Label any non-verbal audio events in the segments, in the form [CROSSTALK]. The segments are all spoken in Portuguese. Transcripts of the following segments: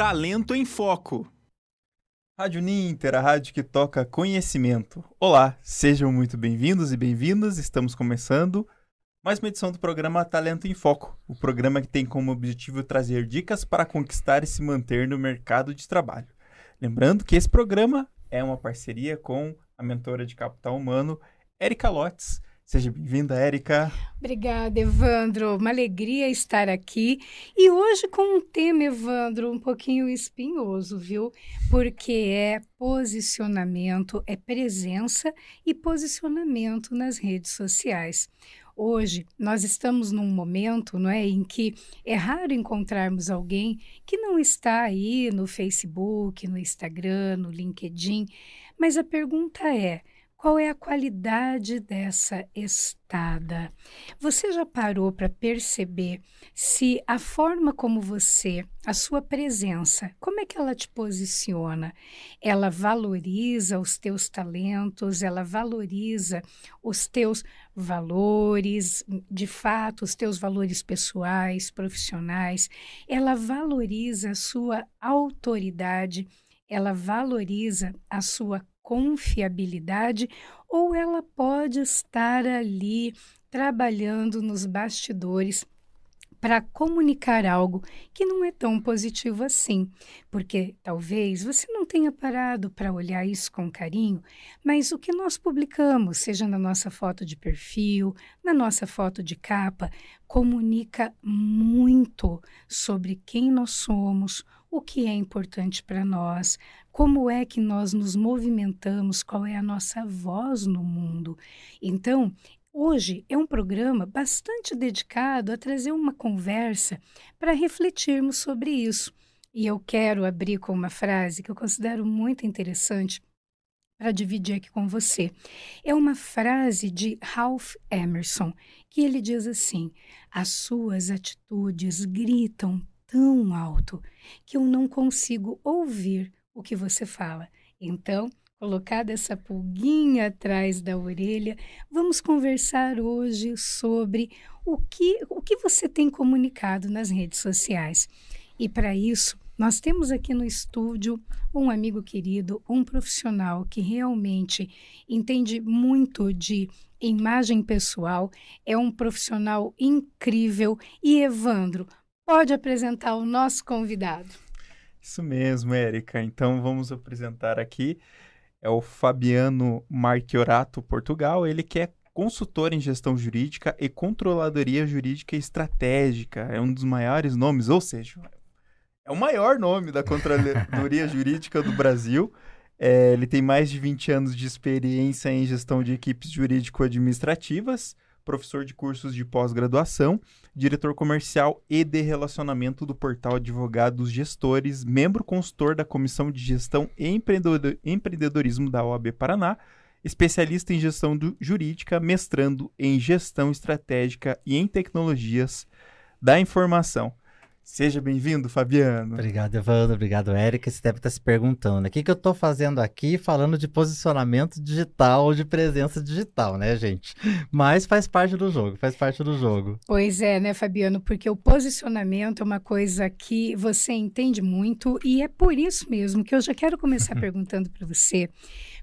Talento em Foco. Rádio Ninter, a rádio que toca conhecimento. Olá, sejam muito bem-vindos e bem-vindas. Estamos começando mais uma edição do programa Talento em Foco, o programa que tem como objetivo trazer dicas para conquistar e se manter no mercado de trabalho. Lembrando que esse programa é uma parceria com a mentora de capital humano, Erika Lotes. Seja bem-vinda, Érica. Obrigada, Evandro. Uma alegria estar aqui. E hoje com um tema, Evandro, um pouquinho espinhoso, viu? Porque é posicionamento, é presença e posicionamento nas redes sociais. Hoje nós estamos num momento, não é, em que é raro encontrarmos alguém que não está aí no Facebook, no Instagram, no LinkedIn, mas a pergunta é: qual é a qualidade dessa estada? Você já parou para perceber se a forma como você, a sua presença, como é que ela te posiciona? Ela valoriza os teus talentos, ela valoriza os teus valores, de fato, os teus valores pessoais, profissionais, ela valoriza a sua autoridade, ela valoriza a sua confiabilidade ou ela pode estar ali trabalhando nos bastidores para comunicar algo que não é tão positivo assim, porque talvez você não tenha parado para olhar isso com carinho, mas o que nós publicamos, seja na nossa foto de perfil, na nossa foto de capa, comunica muito sobre quem nós somos, o que é importante para nós, como é que nós nos movimentamos, qual é a nossa voz no mundo. Então, hoje é um programa bastante dedicado a trazer uma conversa para refletirmos sobre isso. E eu quero abrir com uma frase que eu considero muito interessante para dividir aqui com você. É uma frase de Ralph Emerson, que ele diz assim: As suas atitudes gritam tão alto que eu não consigo ouvir o que você fala. Então, colocada essa pulguinha atrás da orelha, vamos conversar hoje sobre o que, o que você tem comunicado nas redes sociais. E para isso, nós temos aqui no estúdio um amigo querido, um profissional que realmente entende muito de imagem pessoal, é um profissional incrível. E Evandro, pode apresentar o nosso convidado. Isso mesmo, Érica. Então vamos apresentar aqui é o Fabiano Marchiorato Portugal, ele que é consultor em gestão jurídica e controladoria jurídica estratégica. É um dos maiores nomes, ou seja, é o maior nome da controladoria [LAUGHS] jurídica do Brasil. É, ele tem mais de 20 anos de experiência em gestão de equipes jurídico-administrativas professor de cursos de pós-graduação, diretor comercial e de relacionamento do portal Advogados Gestores, membro consultor da Comissão de Gestão e Empreendedorismo da OAB Paraná, especialista em gestão jurídica, mestrando em gestão estratégica e em tecnologias da informação. Seja bem-vindo, Fabiano. Obrigado, Evandro. Obrigado, Érica. Você deve estar se perguntando, né? o que, que eu estou fazendo aqui falando de posicionamento digital ou de presença digital, né, gente? Mas faz parte do jogo, faz parte do jogo. Pois é, né, Fabiano? Porque o posicionamento é uma coisa que você entende muito e é por isso mesmo que eu já quero começar [LAUGHS] perguntando para você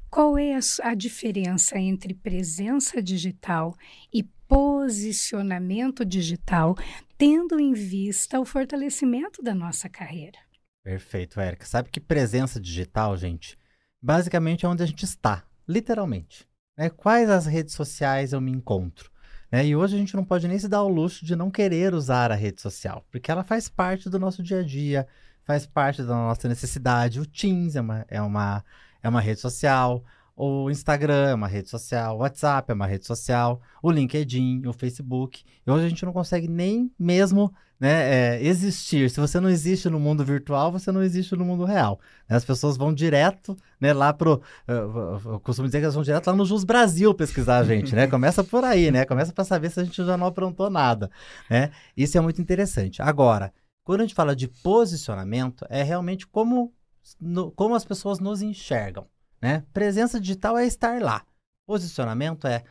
qual é a, a diferença entre presença digital e posicionamento digital, tendo em vista o fortalecimento da nossa carreira. Perfeito, Érica. Sabe que presença digital, gente, basicamente é onde a gente está, literalmente. Né? Quais as redes sociais eu me encontro? Né? E hoje a gente não pode nem se dar o luxo de não querer usar a rede social, porque ela faz parte do nosso dia a dia, faz parte da nossa necessidade. O Teams é uma, é uma, é uma rede social, o Instagram é uma rede social, o WhatsApp é uma rede social, o LinkedIn, o Facebook. E hoje a gente não consegue nem mesmo né, é, existir. Se você não existe no mundo virtual, você não existe no mundo real. Né? As pessoas vão direto né, lá pro. Eu, eu costumo dizer que elas vão direto lá no Jus Brasil pesquisar a gente, né? Começa por aí, né? Começa para saber se a gente já não aprontou nada. Né? Isso é muito interessante. Agora, quando a gente fala de posicionamento, é realmente como, no, como as pessoas nos enxergam. Né? Presença digital é estar lá. Posicionamento é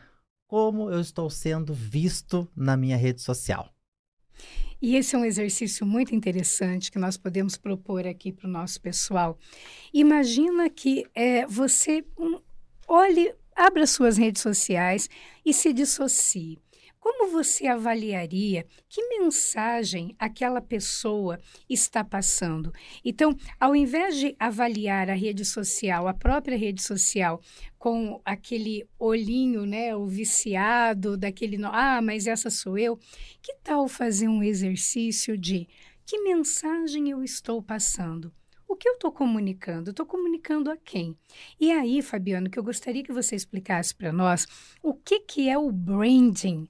como eu estou sendo visto na minha rede social. E esse é um exercício muito interessante que nós podemos propor aqui para o nosso pessoal. Imagina que é, você um, olhe, abra suas redes sociais e se dissocie. Como você avaliaria que mensagem aquela pessoa está passando? Então, ao invés de avaliar a rede social, a própria rede social, com aquele olhinho, né, o viciado daquele, ah, mas essa sou eu, que tal fazer um exercício de que mensagem eu estou passando? O que eu estou comunicando? Estou comunicando a quem? E aí, Fabiano, que eu gostaria que você explicasse para nós o que, que é o branding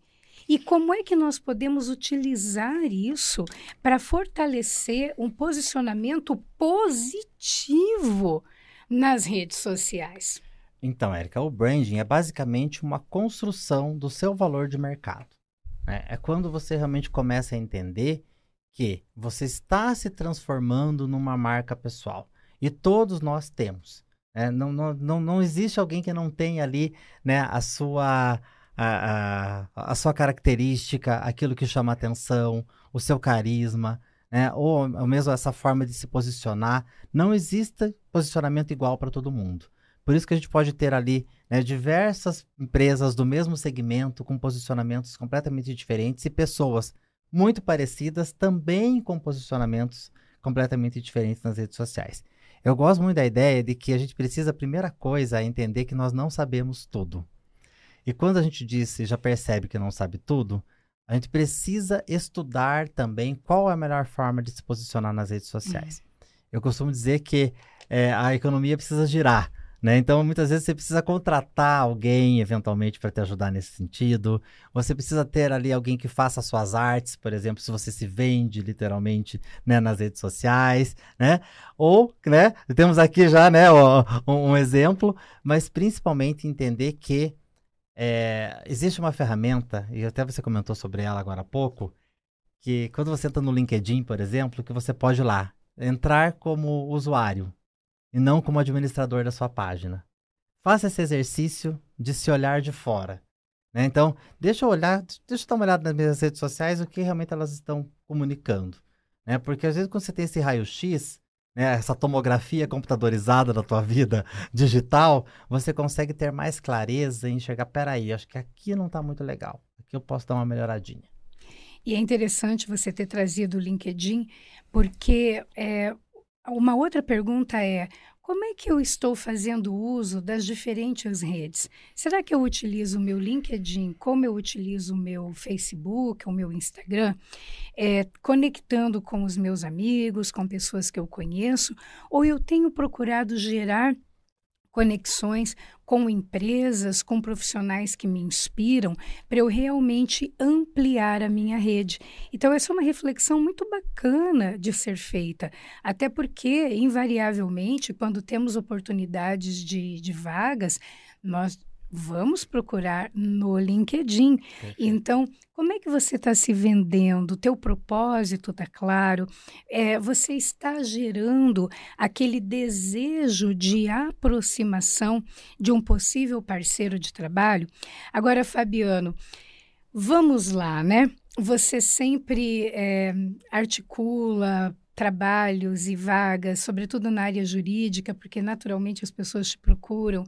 e como é que nós podemos utilizar isso para fortalecer um posicionamento positivo nas redes sociais? Então, Érica, o branding é basicamente uma construção do seu valor de mercado. Né? É quando você realmente começa a entender que você está se transformando numa marca pessoal. E todos nós temos. Né? Não, não, não, não existe alguém que não tenha ali né, a sua a, a, a sua característica, aquilo que chama atenção, o seu carisma, né? ou, ou mesmo essa forma de se posicionar. Não existe posicionamento igual para todo mundo. Por isso que a gente pode ter ali né, diversas empresas do mesmo segmento com posicionamentos completamente diferentes e pessoas muito parecidas também com posicionamentos completamente diferentes nas redes sociais. Eu gosto muito da ideia de que a gente precisa, primeira coisa, é entender que nós não sabemos tudo. E quando a gente diz e já percebe que não sabe tudo, a gente precisa estudar também qual é a melhor forma de se posicionar nas redes sociais. Uhum. Eu costumo dizer que é, a economia precisa girar. Né? Então, muitas vezes você precisa contratar alguém, eventualmente, para te ajudar nesse sentido. Você precisa ter ali alguém que faça suas artes, por exemplo, se você se vende literalmente né, nas redes sociais, né? Ou, né? Temos aqui já, né, um, um exemplo, mas principalmente entender que é, existe uma ferramenta, e até você comentou sobre ela agora há pouco, que quando você entra no LinkedIn, por exemplo, que você pode lá entrar como usuário e não como administrador da sua página. Faça esse exercício de se olhar de fora. Né? Então, deixa eu olhar, deixa eu dar uma olhada nas minhas redes sociais, o que realmente elas estão comunicando. Né? Porque às vezes quando você tem esse raio-x, né, essa tomografia computadorizada da tua vida digital, você consegue ter mais clareza e enxergar, peraí, acho que aqui não está muito legal, aqui eu posso dar uma melhoradinha. E é interessante você ter trazido o LinkedIn, porque é, uma outra pergunta é: como é que eu estou fazendo uso das diferentes redes? Será que eu utilizo o meu LinkedIn como eu utilizo o meu Facebook, o meu Instagram, é, conectando com os meus amigos, com pessoas que eu conheço, ou eu tenho procurado gerar conexões com empresas, com profissionais que me inspiram, para eu realmente ampliar a minha rede. Então, essa é uma reflexão muito bacana de ser feita, até porque, invariavelmente, quando temos oportunidades de, de vagas, nós vamos procurar no LinkedIn. Perfeito. Então, como é que você está se vendendo? O teu propósito está claro? É, você está gerando aquele desejo de aproximação de um possível parceiro de trabalho? Agora, Fabiano, vamos lá, né? Você sempre é, articula trabalhos e vagas, sobretudo na área jurídica, porque naturalmente as pessoas te procuram.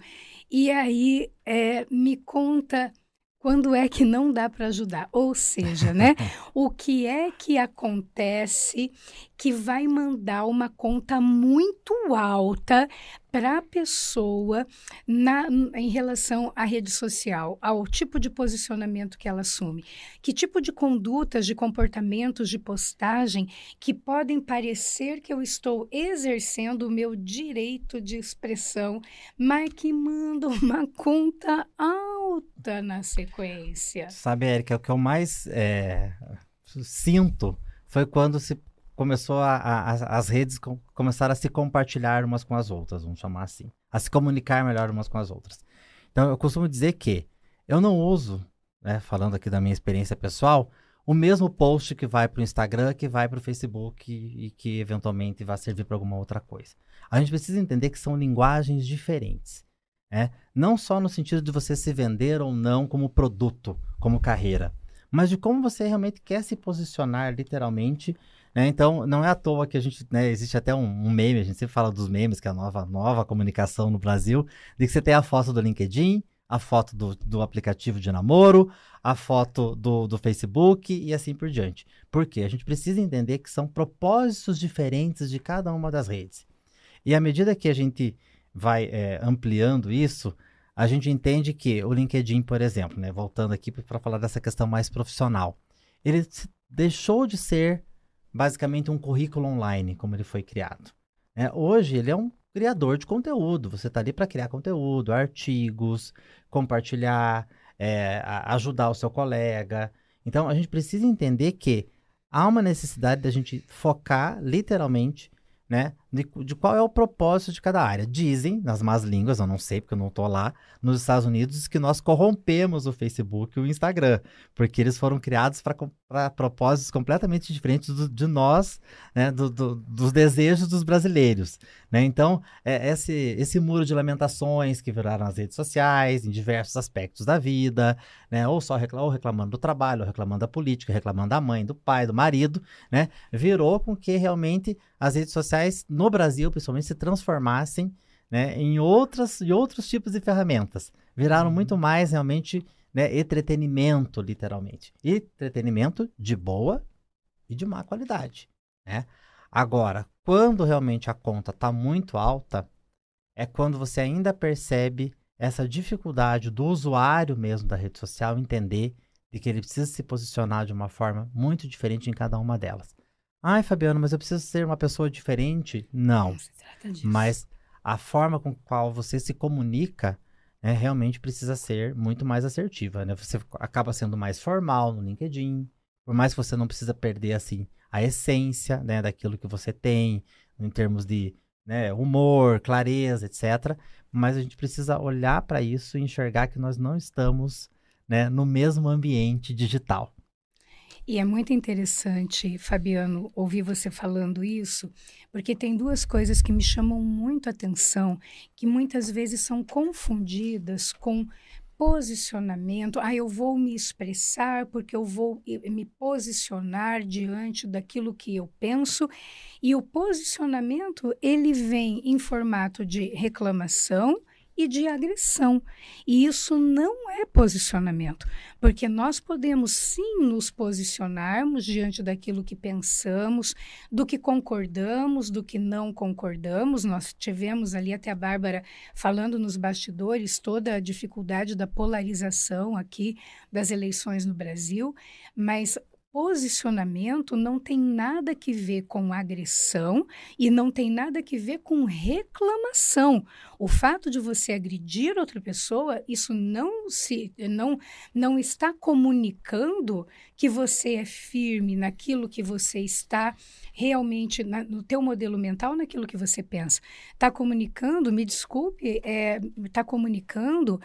E aí é, me conta quando é que não dá para ajudar? Ou seja, né? [LAUGHS] o que é que acontece que vai mandar uma conta muito alta para a pessoa na, em relação à rede social, ao tipo de posicionamento que ela assume? Que tipo de condutas, de comportamentos, de postagem que podem parecer que eu estou exercendo o meu direito de expressão, mas que mandam uma [LAUGHS] conta alta na sequência? Sabe, Érica, o que eu mais é, sinto foi quando se começou a, a, as redes com, começaram a se compartilhar umas com as outras, vamos chamar assim, a se comunicar melhor umas com as outras. Então eu costumo dizer que eu não uso, né, falando aqui da minha experiência pessoal, o mesmo post que vai para o Instagram, que vai para o Facebook e, e que eventualmente vai servir para alguma outra coisa. A gente precisa entender que são linguagens diferentes. Né? Não só no sentido de você se vender ou não como produto, como carreira, mas de como você realmente quer se posicionar literalmente. Né? Então, não é à toa que a gente, né, existe até um, um, meme, a gente sempre fala dos memes, que é a nova, nova comunicação no Brasil, de que você tem a foto do LinkedIn, a foto do, do aplicativo de namoro, a foto do, do Facebook e assim por diante. Por quê? A gente precisa entender que são propósitos diferentes de cada uma das redes. E à medida que a gente vai é, ampliando isso, a gente entende que o LinkedIn, por exemplo, né, voltando aqui para falar dessa questão mais profissional, ele deixou de ser basicamente um currículo online, como ele foi criado. É, hoje ele é um criador de conteúdo. Você está ali para criar conteúdo, artigos, compartilhar, é, ajudar o seu colega. Então a gente precisa entender que há uma necessidade da gente focar literalmente né? De, de, qual é o propósito de cada área. Dizem, nas más línguas, eu não sei porque eu não estou lá, nos Estados Unidos, que nós corrompemos o Facebook e o Instagram, porque eles foram criados para propósitos completamente diferentes do, de nós, né? Do, do, dos desejos dos brasileiros. Né? Então, é, esse, esse muro de lamentações que viraram as redes sociais, em diversos aspectos da vida, né? ou só reclam, ou reclamando do trabalho, ou reclamando da política, reclamando da mãe, do pai, do marido, né? virou com que realmente as redes sociais, no Brasil, principalmente, se transformassem né, em, outras, em outros tipos de ferramentas. Viraram muito uhum. mais realmente né, entretenimento, literalmente. E entretenimento de boa e de má qualidade. Né? Agora, quando realmente a conta está muito alta, é quando você ainda percebe essa dificuldade do usuário mesmo da rede social entender de que ele precisa se posicionar de uma forma muito diferente em cada uma delas. Ai, Fabiano, mas eu preciso ser uma pessoa diferente? Não. Mas a forma com qual você se comunica né, realmente precisa ser muito mais assertiva. Né? Você acaba sendo mais formal no LinkedIn, por mais que você não precisa perder assim a essência né, daquilo que você tem em termos de né, humor, clareza, etc. Mas a gente precisa olhar para isso e enxergar que nós não estamos né, no mesmo ambiente digital. E é muito interessante, Fabiano, ouvir você falando isso, porque tem duas coisas que me chamam muito a atenção, que muitas vezes são confundidas com posicionamento. Ah, eu vou me expressar porque eu vou me posicionar diante daquilo que eu penso. E o posicionamento, ele vem em formato de reclamação e de agressão. E isso não é posicionamento, porque nós podemos sim nos posicionarmos diante daquilo que pensamos, do que concordamos, do que não concordamos. Nós tivemos ali até a Bárbara falando nos bastidores toda a dificuldade da polarização aqui das eleições no Brasil, mas posicionamento não tem nada que ver com agressão e não tem nada que ver com reclamação. O fato de você agredir outra pessoa, isso não se não não está comunicando que você é firme naquilo que você está realmente na, no teu modelo mental, naquilo que você pensa. Está comunicando, me desculpe, está é, tá comunicando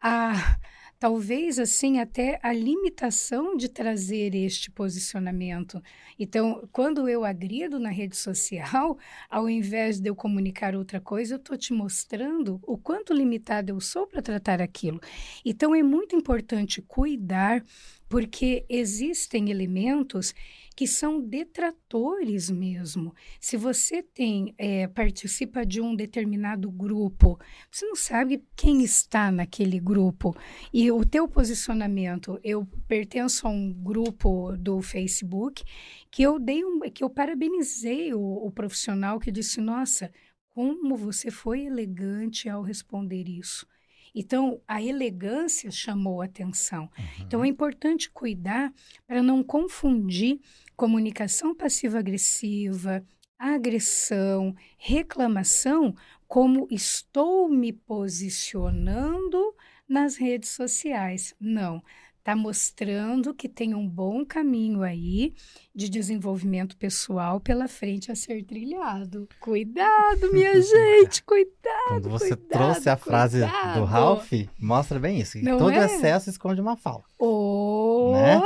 a talvez assim até a limitação de trazer este posicionamento. Então, quando eu agrido na rede social, ao invés de eu comunicar outra coisa, eu estou te mostrando o quanto limitado eu sou para tratar aquilo. Então, é muito importante cuidar, porque existem elementos que são detratores mesmo. Se você tem é, participa de um determinado grupo, você não sabe quem está naquele grupo e o teu posicionamento. Eu pertenço a um grupo do Facebook que eu dei um, que eu parabenizei o, o profissional que disse: nossa, como você foi elegante ao responder isso. Então, a elegância chamou a atenção. Uhum. Então, é importante cuidar para não confundir comunicação passiva-agressiva, agressão, reclamação como estou me posicionando nas redes sociais. Não está mostrando que tem um bom caminho aí de desenvolvimento pessoal pela frente a ser trilhado. Cuidado, minha [LAUGHS] gente, cuidado. Quando você cuidado, trouxe a frase do Ralph, mostra bem isso. Todo é? excesso esconde uma falta. Oh. Né?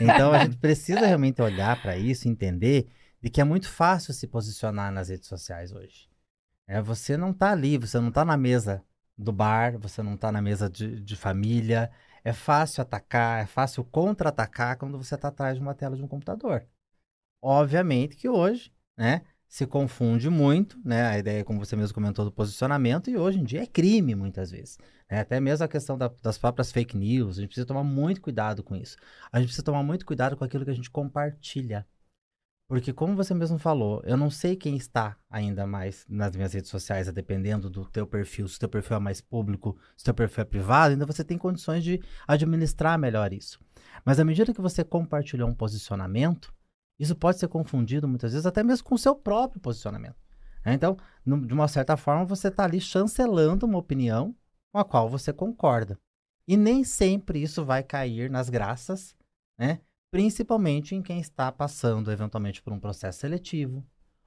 Então a gente precisa realmente olhar para isso, entender de que é muito fácil se posicionar nas redes sociais hoje. É, você não está ali, você não está na mesa do bar, você não está na mesa de, de família, É fácil atacar, é fácil contra-atacar quando você está atrás de uma tela de um computador. Obviamente que hoje, né, se confunde muito, né, a ideia, como você mesmo comentou, do posicionamento, e hoje em dia é crime muitas vezes. Né? Até mesmo a questão da, das próprias fake news, a gente precisa tomar muito cuidado com isso. A gente precisa tomar muito cuidado com aquilo que a gente compartilha. Porque, como você mesmo falou, eu não sei quem está ainda mais nas minhas redes sociais, dependendo do teu perfil. Se o teu perfil é mais público, se o teu perfil é privado, ainda você tem condições de administrar melhor isso. Mas à medida que você compartilhou um posicionamento, isso pode ser confundido muitas vezes até mesmo com o seu próprio posicionamento. Né? Então, de uma certa forma, você está ali chancelando uma opinião com a qual você concorda. E nem sempre isso vai cair nas graças, né? Principalmente em quem está passando eventualmente por um processo seletivo,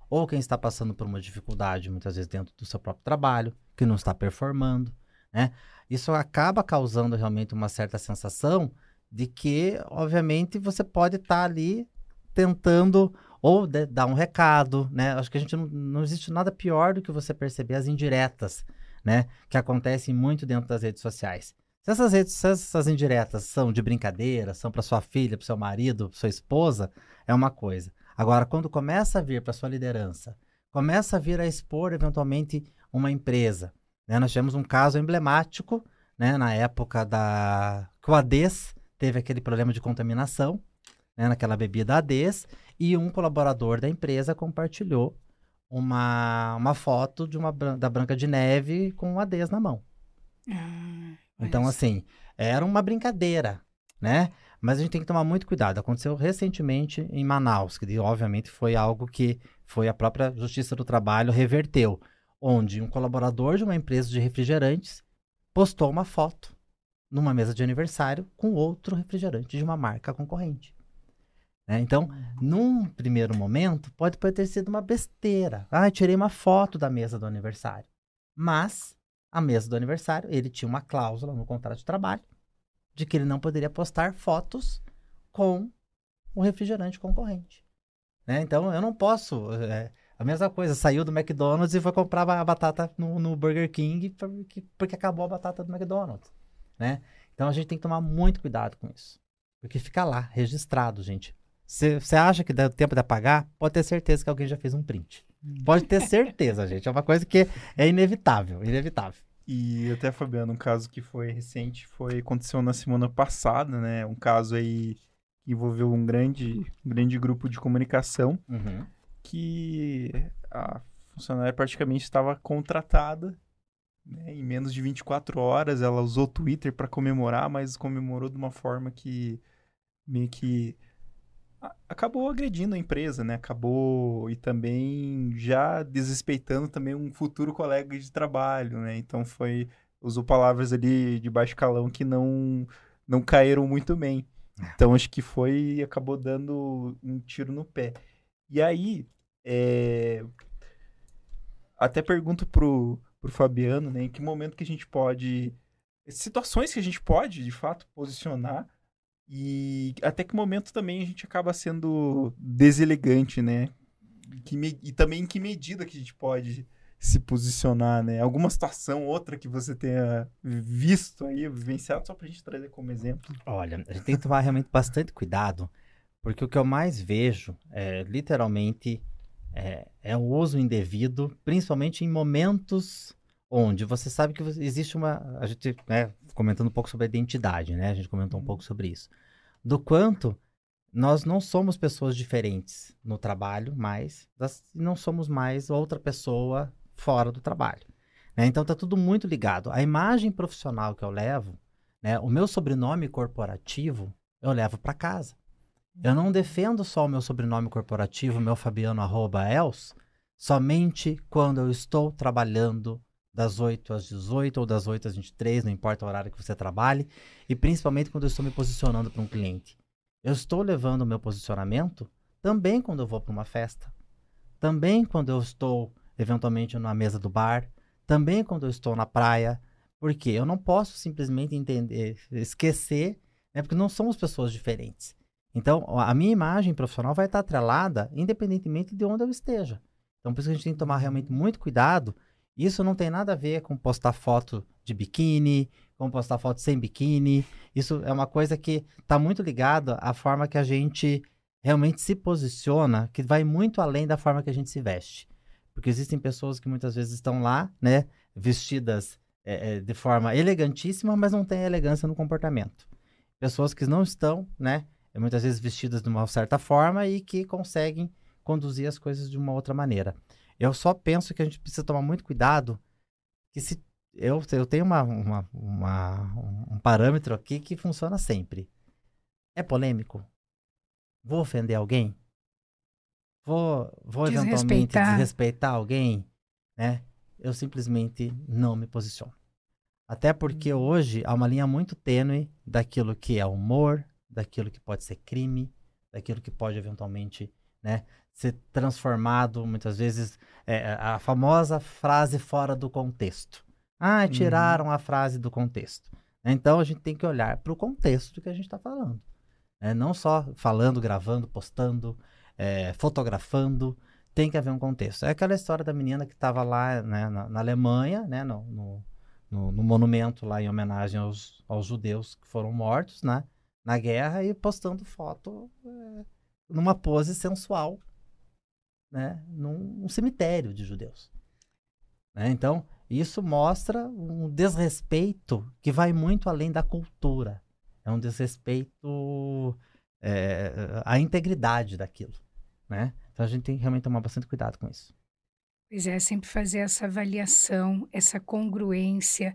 ou quem está passando por uma dificuldade, muitas vezes dentro do seu próprio trabalho, que não está performando. Né? Isso acaba causando realmente uma certa sensação de que, obviamente, você pode estar ali tentando ou de, dar um recado, né? Acho que a gente não, não existe nada pior do que você perceber as indiretas, né? Que acontecem muito dentro das redes sociais. Se essas redes, se essas indiretas são de brincadeira, são para sua filha, para seu marido, para sua esposa, é uma coisa. Agora, quando começa a vir para sua liderança, começa a vir a expor eventualmente uma empresa, né? Nós tivemos um caso emblemático, né? Na época da que o Ades teve aquele problema de contaminação, né? Naquela bebida Ades e um colaborador da empresa compartilhou uma, uma foto de uma da Branca de Neve com um Ades na mão. Ah. Então, assim, era uma brincadeira, né? Mas a gente tem que tomar muito cuidado. Aconteceu recentemente em Manaus, que obviamente foi algo que foi a própria Justiça do Trabalho reverteu, onde um colaborador de uma empresa de refrigerantes postou uma foto numa mesa de aniversário com outro refrigerante de uma marca concorrente. Né? Então, uhum. num primeiro momento, pode, pode ter sido uma besteira. Ah, tirei uma foto da mesa do aniversário. Mas a mesa do aniversário, ele tinha uma cláusula no contrato de trabalho de que ele não poderia postar fotos com o refrigerante concorrente. Né? Então, eu não posso. É, a mesma coisa, saiu do McDonald's e foi comprar a batata no, no Burger King porque, porque, acabou a batata do McDonald's. Né? Então, a gente tem que tomar muito cuidado com isso. Porque fica lá, registrado, gente. Você acha que dá tempo de apagar? Pode ter certeza que alguém já fez um print. Pode ter certeza, gente. É uma coisa que é inevitável, inevitável. E até, Fabiano, um caso que foi recente, foi aconteceu na semana passada, né? Um caso aí que envolveu um grande, um grande grupo de comunicação uhum. que a funcionária praticamente estava contratada né? em menos de 24 horas. Ela usou o Twitter para comemorar, mas comemorou de uma forma que meio que acabou agredindo a empresa, né? Acabou e também já desrespeitando também um futuro colega de trabalho, né? Então foi usou palavras ali de baixo calão que não não caíram muito bem. É. Então acho que foi acabou dando um tiro no pé. E aí é... até pergunto pro pro Fabiano, né? Em que momento que a gente pode situações que a gente pode de fato posicionar e até que momento também a gente acaba sendo deselegante, né? Me... E também em que medida que a gente pode se posicionar, né? Alguma situação, outra que você tenha visto aí, vivenciado, só pra gente trazer como exemplo. Olha, a gente tem que tomar realmente bastante cuidado, porque o que eu mais vejo é literalmente é, é o uso indevido, principalmente em momentos onde você sabe que existe uma. A gente, né, comentando um pouco sobre a identidade, né? A gente comentou um pouco uhum. sobre isso. Do quanto nós não somos pessoas diferentes no trabalho, mas não somos mais outra pessoa fora do trabalho. Né? Então tá tudo muito ligado. A imagem profissional que eu levo, né, o meu sobrenome corporativo, eu levo para casa. Eu não defendo só o meu sobrenome corporativo, meu Fabiano arroba Els, somente quando eu estou trabalhando das 8 às 18 ou das 8 às 23, não importa o horário que você trabalhe, e principalmente quando eu estou me posicionando para um cliente. Eu estou levando o meu posicionamento também quando eu vou para uma festa, também quando eu estou eventualmente na mesa do bar, também quando eu estou na praia, porque eu não posso simplesmente entender, esquecer, né, porque não somos pessoas diferentes. Então, a minha imagem profissional vai estar atrelada independentemente de onde eu esteja. Então, por isso que a gente tem que tomar realmente muito cuidado isso não tem nada a ver com postar foto de biquíni, como postar foto sem biquíni. Isso é uma coisa que está muito ligado à forma que a gente realmente se posiciona, que vai muito além da forma que a gente se veste. Porque existem pessoas que muitas vezes estão lá, né, vestidas é, de forma elegantíssima, mas não tem elegância no comportamento. Pessoas que não estão, né, muitas vezes vestidas de uma certa forma e que conseguem conduzir as coisas de uma outra maneira. Eu só penso que a gente precisa tomar muito cuidado que se eu, eu tenho uma, uma, uma, um parâmetro aqui que funciona sempre. É polêmico? Vou ofender alguém? Vou, vou eventualmente desrespeitar alguém? Né? Eu simplesmente não me posiciono. Até porque hum. hoje há uma linha muito tênue daquilo que é humor, daquilo que pode ser crime, daquilo que pode eventualmente né, ser transformado, muitas vezes, é, a famosa frase fora do contexto. Ah, uhum. tiraram uhum. a frase do contexto. Então a gente tem que olhar para o contexto do que a gente está falando. É, não só falando, gravando, postando, é, fotografando, tem que haver um contexto. É aquela história da menina que estava lá né, na, na, Alemanha, né, no, no, no, no, monumento lá em homenagem aos, aos judeus que foram mortos né, na guerra e postando foto é, numa pose sensual né, num, cemitério de judeus. Né? Então, isso mostra um desrespeito que vai muito além da cultura. É um desrespeito é, à integridade daquilo, né? Então a gente tem que realmente tomar bastante cuidado com isso. Pois é, sempre fazer essa avaliação, essa congruência.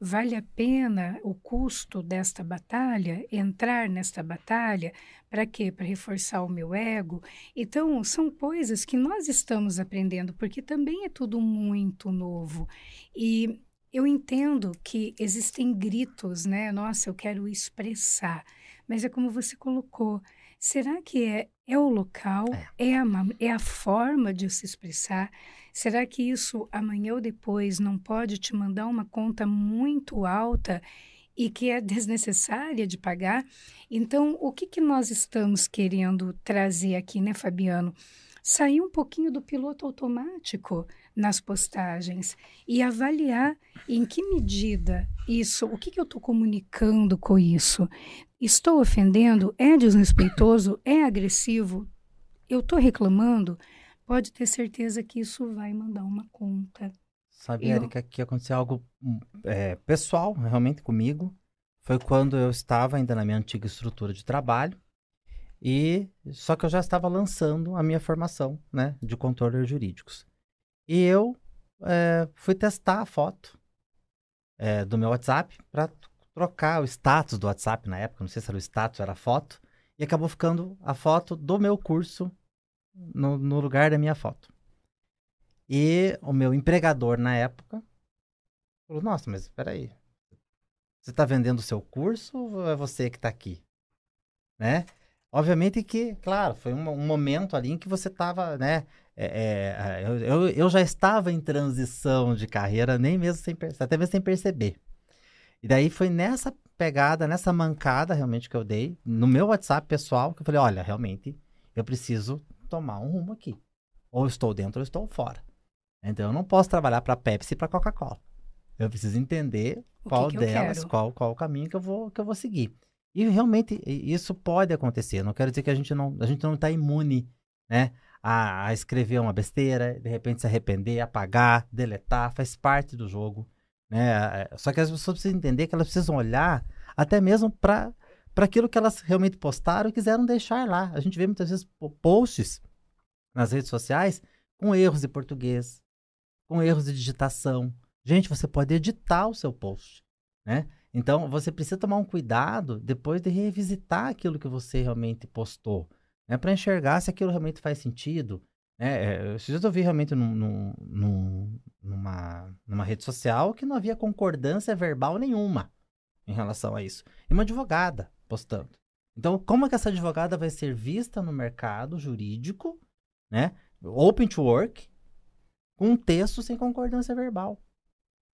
Vale a pena o custo desta batalha, entrar nesta batalha? Para quê? Para reforçar o meu ego? Então, são coisas que nós estamos aprendendo, porque também é tudo muito novo. E eu entendo que existem gritos, né? Nossa, eu quero expressar. Mas é como você colocou. Será que é, é o local? É. É, a, é a forma de se expressar? Será que isso amanhã ou depois não pode te mandar uma conta muito alta e que é desnecessária de pagar? Então, o que, que nós estamos querendo trazer aqui, né, Fabiano? Sair um pouquinho do piloto automático nas postagens e avaliar em que medida isso, o que, que eu estou comunicando com isso? Estou ofendendo? É desrespeitoso? É agressivo? Eu estou reclamando? pode ter certeza que isso vai mandar uma conta. Sabe, eu... Erika, que aconteceu algo hum, é, pessoal, realmente comigo. Foi quando eu estava ainda na minha antiga estrutura de trabalho. E só que eu já estava lançando a minha formação, né, de controller jurídicos. E eu é, fui testar a foto é, do meu WhatsApp para trocar o status do WhatsApp na época, não sei se era o status, era a foto, e acabou ficando a foto do meu curso no, no lugar da minha foto. E o meu empregador na época falou: Nossa, mas espera aí. Você está vendendo o seu curso ou é você que está aqui? Né? Obviamente que, claro, foi um, um momento ali em que você estava, né? É, é, eu, eu, eu, já estava em transição de carreira, nem mesmo sem, até mesmo sem perceber. E daí foi nessa pegada, nessa mancada realmente que eu dei, no meu WhatsApp pessoal, que eu falei, olha, realmente, eu preciso tomar um rumo aqui. Ou estou dentro ou estou fora. Então eu não posso trabalhar para Pepsi e para Coca-Cola. Eu preciso entender qual que que delas, qual, qual o caminho que eu vou que eu vou seguir. E realmente isso pode acontecer. Não quero dizer que a gente não a gente não está imune, né, a, a, escrever uma besteira, de repente se arrepender, apagar, deletar, faz parte do jogo, né? Só que as pessoas precisam entender que elas precisam olhar até mesmo para aquilo que elas realmente postaram e quiseram deixar lá. A gente vê muitas vezes posts nas redes sociais com erros de português, com erros de digitação. Gente, você pode editar o seu post, né? Então, você precisa tomar um cuidado depois de revisitar aquilo que você realmente postou, né? Para enxergar se aquilo realmente faz sentido. Né? É, eu vi realmente num, num, num, numa, numa rede social que não havia concordância verbal nenhuma em relação a isso. E uma advogada postando. Então, como é que essa advogada vai ser vista no mercado jurídico, né? Open to work, com um texto sem concordância verbal.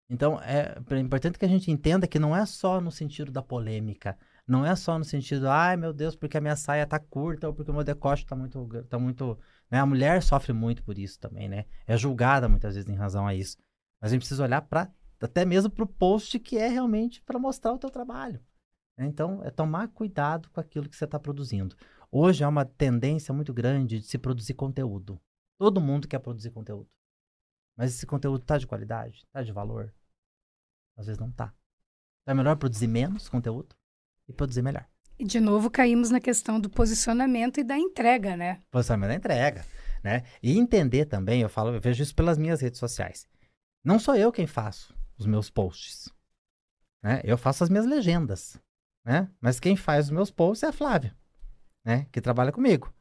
Então, é, é importante que a gente entenda que não é só no sentido da polêmica, não é só no sentido, ai meu Deus, porque a minha saia tá curta ou porque o meu decote tá muito, tá muito, né? A mulher sofre muito por isso também, né? É julgada muitas vezes em razão a isso. Mas a gente precisa olhar para até mesmo para o post que é realmente para mostrar o teu trabalho. Né? Então, é tomar cuidado com aquilo que você está produzindo. Hoje há uma tendência muito grande de se produzir conteúdo. Todo mundo quer produzir conteúdo. Mas esse conteúdo está de qualidade? Está de valor? Às vezes não está. Então é melhor produzir menos conteúdo e produzir melhor. E de novo caímos na questão do posicionamento e da entrega, né? Posicionamento da entrega, né? E entender também, eu falo, eu vejo isso pelas minhas redes sociais. Não sou eu quem faço os meus posts. Né? Eu faço as minhas legendas. Né? Mas quem faz os meus posts é a Flávia, né? Que trabalha comigo.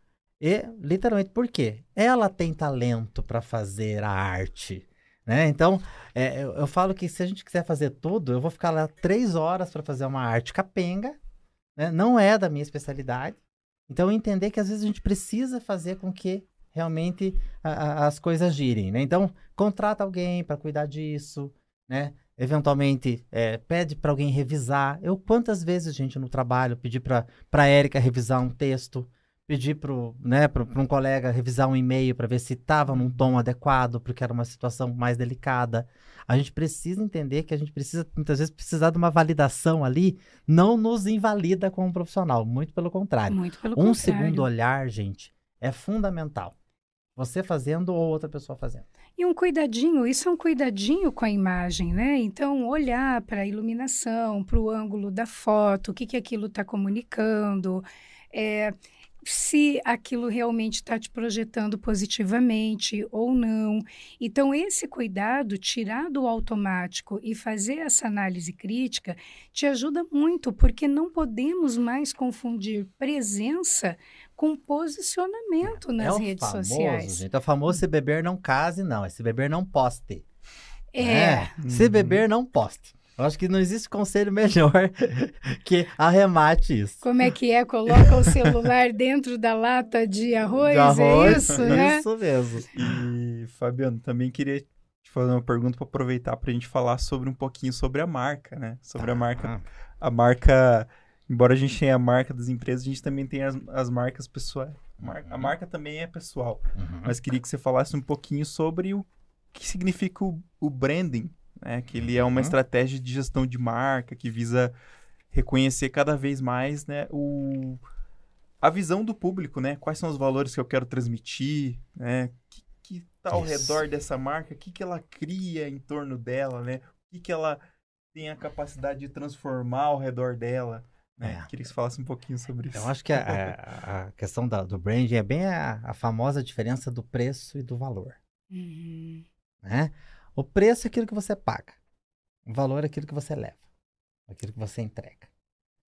E, literalmente, por quê? Ela tem talento para fazer a arte. Né? Então, é, eu, eu, falo que se a gente quiser fazer tudo, eu vou ficar lá três horas para fazer uma arte capenga. Né? Não é da minha especialidade. Então, entender que às vezes a gente precisa fazer com que realmente a, a, as coisas girem. Né? Então, contrata alguém para cuidar disso. Né? Eventualmente, é, pede para alguém revisar. Eu, quantas vezes, gente, no trabalho, pedi para a Érica revisar um texto pedir para né, um colega revisar um e-mail para ver se estava num tom adequado, porque era uma situação mais delicada. A gente precisa entender que a gente precisa, muitas vezes, precisar de uma validação ali, não nos invalida como profissional, muito pelo contrário. Muito pelo um contrário. segundo olhar, gente, é fundamental. Você fazendo ou outra pessoa fazendo. E um cuidadinho, isso é um cuidadinho com a imagem, né? Então, olhar para a iluminação, para o ângulo da foto, o que, que aquilo está comunicando. É, se aquilo realmente está te projetando positivamente ou não. Então, esse cuidado, tirar do automático e fazer essa análise crítica, te ajuda muito, porque não podemos mais confundir presença com posicionamento nas é redes famoso, sociais. Gente, é famoso se beber não case, não. É se beber não poste. É. é. Se beber não poste. Eu acho que não existe conselho melhor [LAUGHS] que arremate isso. Como é que é? Coloca o celular [LAUGHS] dentro da lata de arroz, de arroz é isso, né? Isso mesmo. E, Fabiano, também queria te fazer uma pergunta para aproveitar para a gente falar sobre um pouquinho sobre a marca, né? Sobre a marca. A marca, embora a gente tenha a marca das empresas, a gente também tem as, as marcas pessoais. A marca também é pessoal. Uhum. Mas queria que você falasse um pouquinho sobre o que significa o, o branding né? Que ele é uma Uhum. estratégia de gestão de marca que visa reconhecer cada vez mais, né, o a visão do público, né? Quais são os valores que eu quero transmitir, né? O que, que tá ao Isso. redor dessa marca? O que, que ela cria em torno dela, né? O que, que ela tem a capacidade de transformar ao redor dela? Né? É. Queria que você falasse um pouquinho sobre isso. Eu acho que a, a- a questão da- do branding é bem a, a famosa diferença do preço e do valor. Uhum. Né? O preço é aquilo que você paga. O valor é aquilo que você leva. Aquilo que você entrega.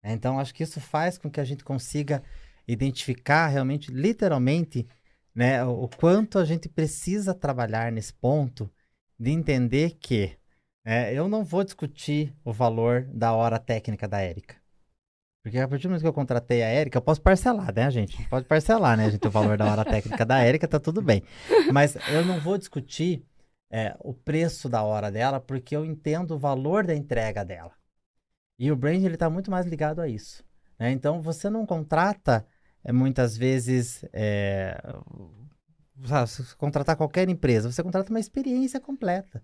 Então, acho que isso faz com que a gente consiga identificar realmente, literalmente, né, o quanto a gente precisa trabalhar nesse ponto de entender que né, eu não vou discutir o valor da hora técnica da Érica. Porque a partir do momento que eu contratei a Érica, eu posso parcelar, né, gente? Pode parcelar, né, gente? O valor da hora técnica da Érica, tá tudo bem. Mas eu não vou discutir é, o preço da hora dela, porque eu entendo o valor da entrega dela. E o brand, ele tá muito mais ligado a isso. né? Então, você não contrata, é, muitas vezes, é, sabe, contratar qualquer empresa, você contrata uma experiência completa.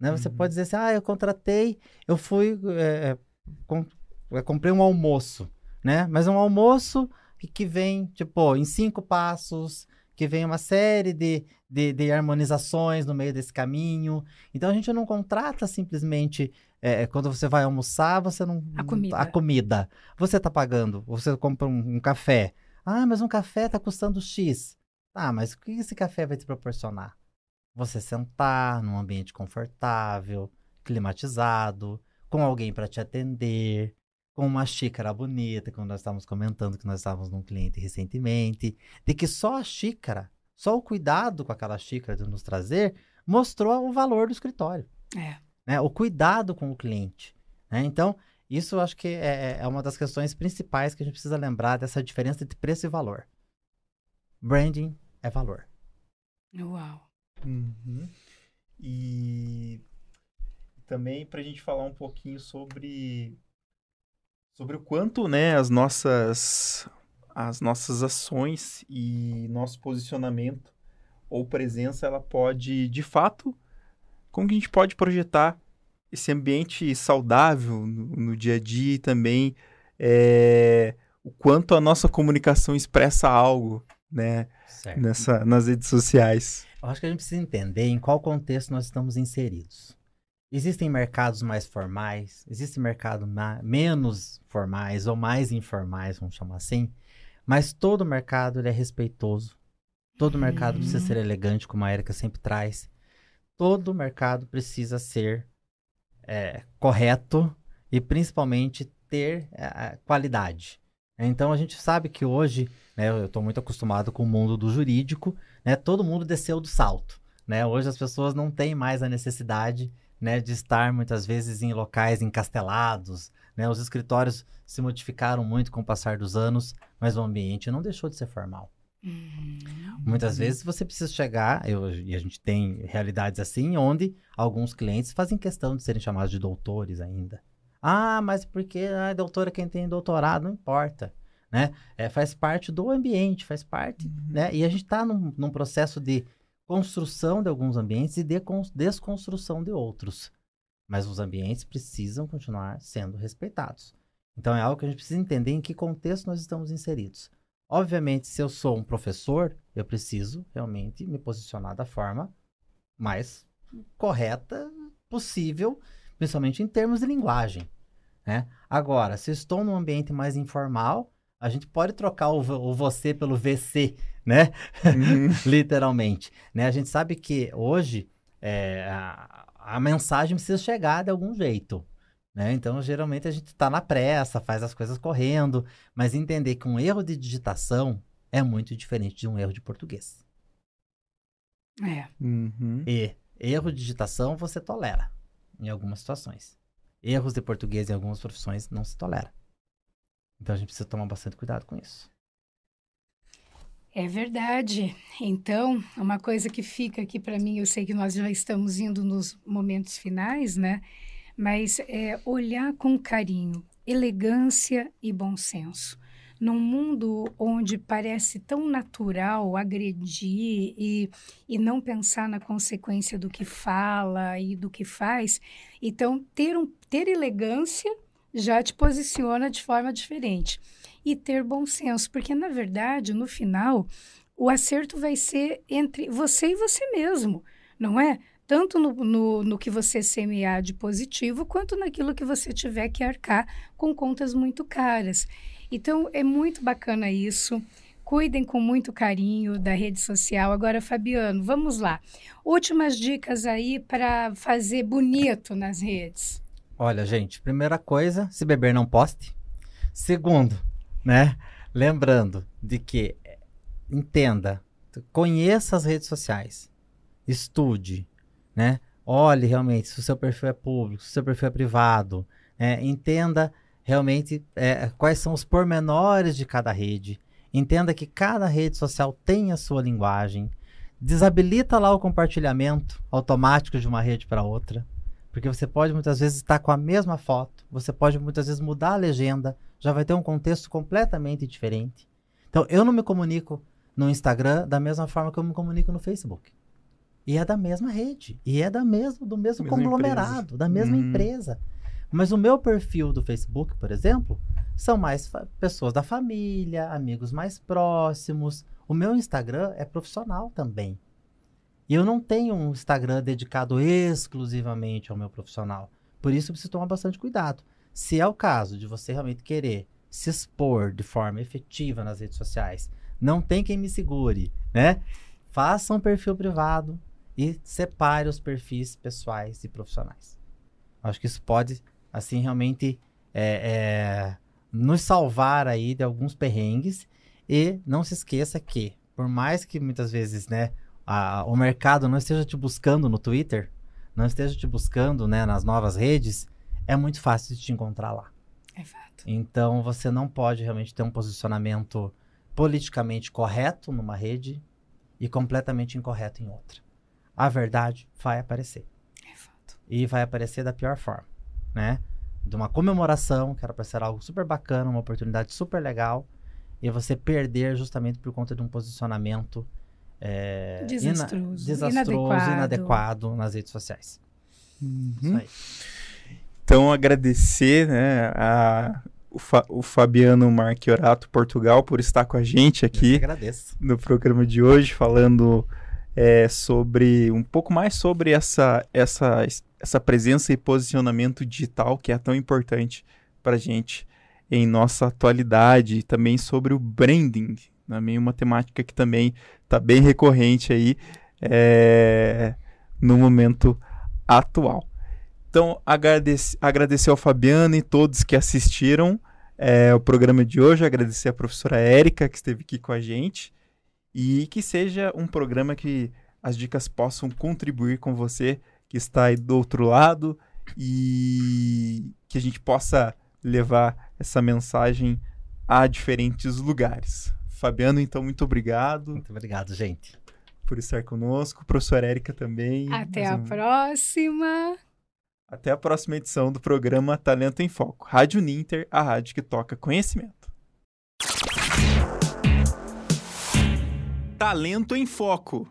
Né? Você Uhum. pode dizer assim, ah, eu contratei, eu fui, é, com- eu comprei um almoço, né? Mas um almoço que, que vem, tipo, em cinco passos, que vem uma série de, de, de harmonizações no meio desse caminho. Então, a gente não contrata simplesmente, é, quando você vai almoçar, você não... A comida. A comida. Você está pagando, você compra um, um café. Ah, mas um café está custando X. Ah, mas o que esse café vai te proporcionar? Você sentar num ambiente confortável, climatizado, com alguém para te atender, com uma xícara bonita, como nós estávamos comentando que nós estávamos num cliente recentemente, de que só a xícara, só o cuidado com aquela xícara de nos trazer, mostrou o valor do escritório. É. né? O cuidado com o cliente. né? Então, isso eu acho que é, é uma das questões principais que a gente precisa lembrar dessa diferença entre preço e valor. Branding é valor. Uau. Uhum. E também para a gente falar um pouquinho sobre sobre o quanto, né, as nossas as nossas ações e nosso posicionamento ou presença ela pode, de fato, como que a gente pode projetar esse ambiente saudável no, no dia a dia e também é, o quanto a nossa comunicação expressa algo, né? Nessa, nas redes sociais. Eu acho que a gente precisa entender em qual contexto nós estamos inseridos. Existem mercados mais formais, existem mercados menos formais ou mais informais, vamos chamar assim, mas todo mercado ele é respeitoso. Todo mercado precisa ser uhum. elegante, como a Erika sempre traz. Todo mercado precisa ser é, correto e principalmente ter é, qualidade. Então a gente sabe que hoje, né, eu estou muito acostumado com o mundo do jurídico, né, todo mundo desceu do salto. Né? Hoje as pessoas não têm mais a necessidade né, de estar muitas vezes em locais encastelados. Né? Os escritórios se modificaram muito com o passar dos anos, mas o ambiente não deixou de ser formal. Uhum. Muitas vezes você precisa chegar, eu, e a gente tem realidades assim, onde alguns clientes fazem questão de serem chamados de doutores ainda. Ah, mas porque ah, é quem tem doutorado, não importa. Né? É, faz parte do ambiente, faz parte. Uhum. Né? E a gente está num, num, processo de construção de alguns ambientes e de desconstrução de outros. Mas os ambientes precisam continuar sendo respeitados. Então é algo que a gente precisa entender em que contexto nós estamos inseridos. Obviamente, se eu sou um professor, eu preciso realmente me posicionar da forma mais correta possível principalmente em termos de linguagem. Né? Agora, se estou num ambiente mais informal, a gente pode trocar o, o você pelo VC, né? Uhum. [LAUGHS] Literalmente. Né? A gente sabe que hoje é, a, a, mensagem precisa chegar de algum jeito. Né? Então, geralmente, a gente está na pressa, faz as coisas correndo, mas entender que um erro de digitação é muito diferente de um erro de português. É. Uhum. E erro de digitação você tolera em algumas situações. Erros de português em algumas profissões não se tolera. Então a gente precisa tomar bastante cuidado com isso. É verdade. Então, uma coisa que fica aqui para mim, eu sei que nós já estamos indo nos momentos finais, né? Mas é olhar com carinho, elegância e bom senso num mundo onde parece tão natural agredir e, e não pensar na consequência do que fala e do que faz, então ter, um, ter elegância já te posiciona de forma diferente. E ter bom senso, porque na verdade, no final, o acerto vai ser entre você e você mesmo, não é? Tanto no, no, no, que você semear de positivo, quanto naquilo que você tiver que arcar com contas muito caras. Então, é muito bacana isso. Cuidem com muito carinho da rede social. Agora, Fabiano, vamos lá. Últimas dicas aí para fazer bonito nas redes. Olha, gente, primeira coisa, se beber não poste. Segundo, né? Lembrando de que entenda, conheça as redes sociais, estude, né? Olhe realmente se o seu perfil é público, se o seu perfil é privado, né? entenda realmente é, quais são os pormenores de cada rede. Entenda que cada rede social tem a sua linguagem. Desabilita lá o compartilhamento automático de uma rede para outra. Porque você pode muitas vezes estar com a mesma foto, você pode muitas vezes mudar a legenda, já vai ter um contexto completamente diferente. Então, eu não me comunico no Instagram da mesma forma que eu me comunico no Facebook. E é da mesma rede, e é da mesmo, do mesmo conglomerado, empresa. da mesma uhum. empresa. Mas o meu perfil do Facebook, por exemplo, são mais pessoas da família, amigos mais próximos. O meu Instagram é profissional também. E eu não tenho um Instagram dedicado exclusivamente ao meu profissional. Por isso eu preciso tomar bastante cuidado. Se é o caso de você realmente querer se expor de forma efetiva nas redes sociais, não tem quem me segure, né? Faça um perfil privado e separe os perfis pessoais e profissionais. Acho que isso pode assim, realmente é, é, nos salvar aí de alguns perrengues. E não se esqueça que, por mais que muitas vezes, né, a, o mercado não esteja te buscando no Twitter, não esteja te buscando, né, nas novas redes, é muito fácil de te encontrar lá. É fato. Então, você não pode realmente ter um posicionamento politicamente correto numa rede e completamente incorreto em outra. A verdade vai aparecer. É fato. E vai aparecer da pior forma né? De uma comemoração, que era para ser algo super bacana, uma oportunidade super legal, e você perder justamente por conta de um posicionamento é, desastroso, ina desastroso inadequado. inadequado. nas redes sociais. Uhum. Isso aí. então agradecer né, a, o, Fa, o Fabiano Marchiorato Portugal por estar com a gente aqui. No programa de hoje, falando é, sobre um pouco mais sobre essa, essa, essa presença e posicionamento digital que é tão importante para a gente em nossa atualidade, e também sobre o branding, também uma temática que também está bem recorrente aí é, no momento atual. Então, agradecer, agradecer ao Fabiano e todos que assistiram é, o programa de hoje, agradecer a professora Érica que esteve aqui com a gente e que seja um programa que as dicas possam contribuir com você que está aí do outro lado e que a gente possa levar essa mensagem a diferentes lugares. Fabiano, então, muito obrigado. Muito obrigado, gente. Por estar conosco. Professora Érica também. Até a um... próxima. Até a próxima edição do programa Talento em Foco. Rádio Ninter, a rádio que toca conhecimento. Talento em Foco.